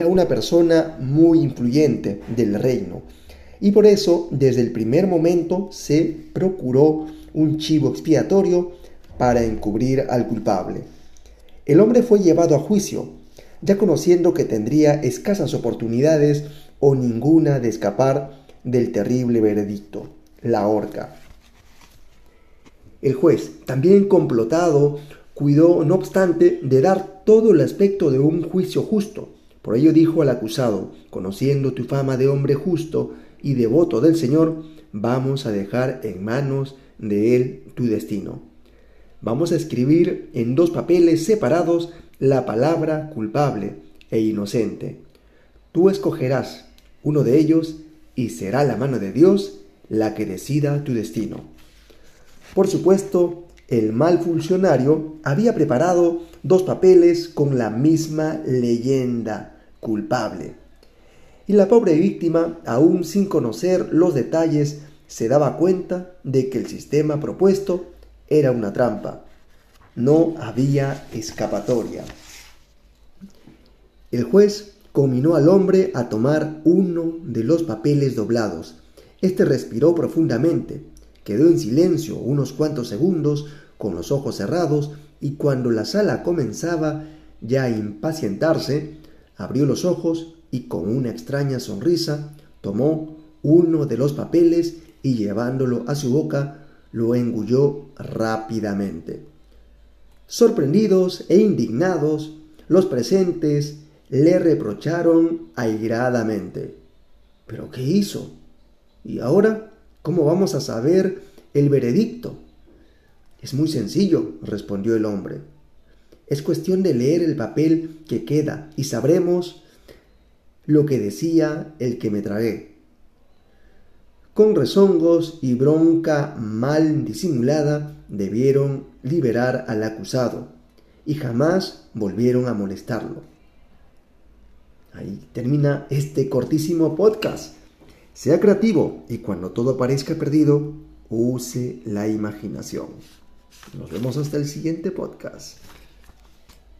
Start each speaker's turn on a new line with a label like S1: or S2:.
S1: era una persona muy influyente del reino y por eso desde el primer momento se procuró un chivo expiatorio para encubrir al culpable. El hombre fue llevado a juicio, ya conociendo que tendría escasas oportunidades o ninguna de escapar del terrible veredicto, la horca. El juez, también complotado, cuidó, no obstante, de dar todo el aspecto de un juicio justo. Por ello dijo al acusado, conociendo tu fama de hombre justo y devoto del Señor, vamos a dejar en manos de él tu destino. Vamos a escribir en dos papeles separados la palabra culpable e inocente. Tú escogerás uno de ellos y será la mano de Dios la que decida tu destino. Por supuesto, el mal funcionario había preparado dos papeles con la misma leyenda, culpable. Y la pobre víctima, aún sin conocer los detalles, se daba cuenta de que el sistema propuesto era una trampa. No había escapatoria. El juez cominó al hombre a tomar uno de los papeles doblados. Este respiró profundamente, quedó en silencio unos cuantos segundos con los ojos cerrados y cuando la sala comenzaba ya a impacientarse, abrió los ojos y con una extraña sonrisa tomó uno de los papeles y llevándolo a su boca lo engulló rápidamente. Sorprendidos e indignados, los presentes le reprocharon airadamente. ¿Pero qué hizo? ¿Y ahora cómo vamos a saber el veredicto? Es muy sencillo, respondió el hombre. Es cuestión de leer el papel que queda y sabremos lo que decía el que me tragué. Con rezongos y bronca mal disimulada debieron liberar al acusado y jamás volvieron a molestarlo. Ahí termina este cortísimo podcast. Sea creativo y cuando todo parezca perdido, use la imaginación. Nos vemos hasta el siguiente podcast.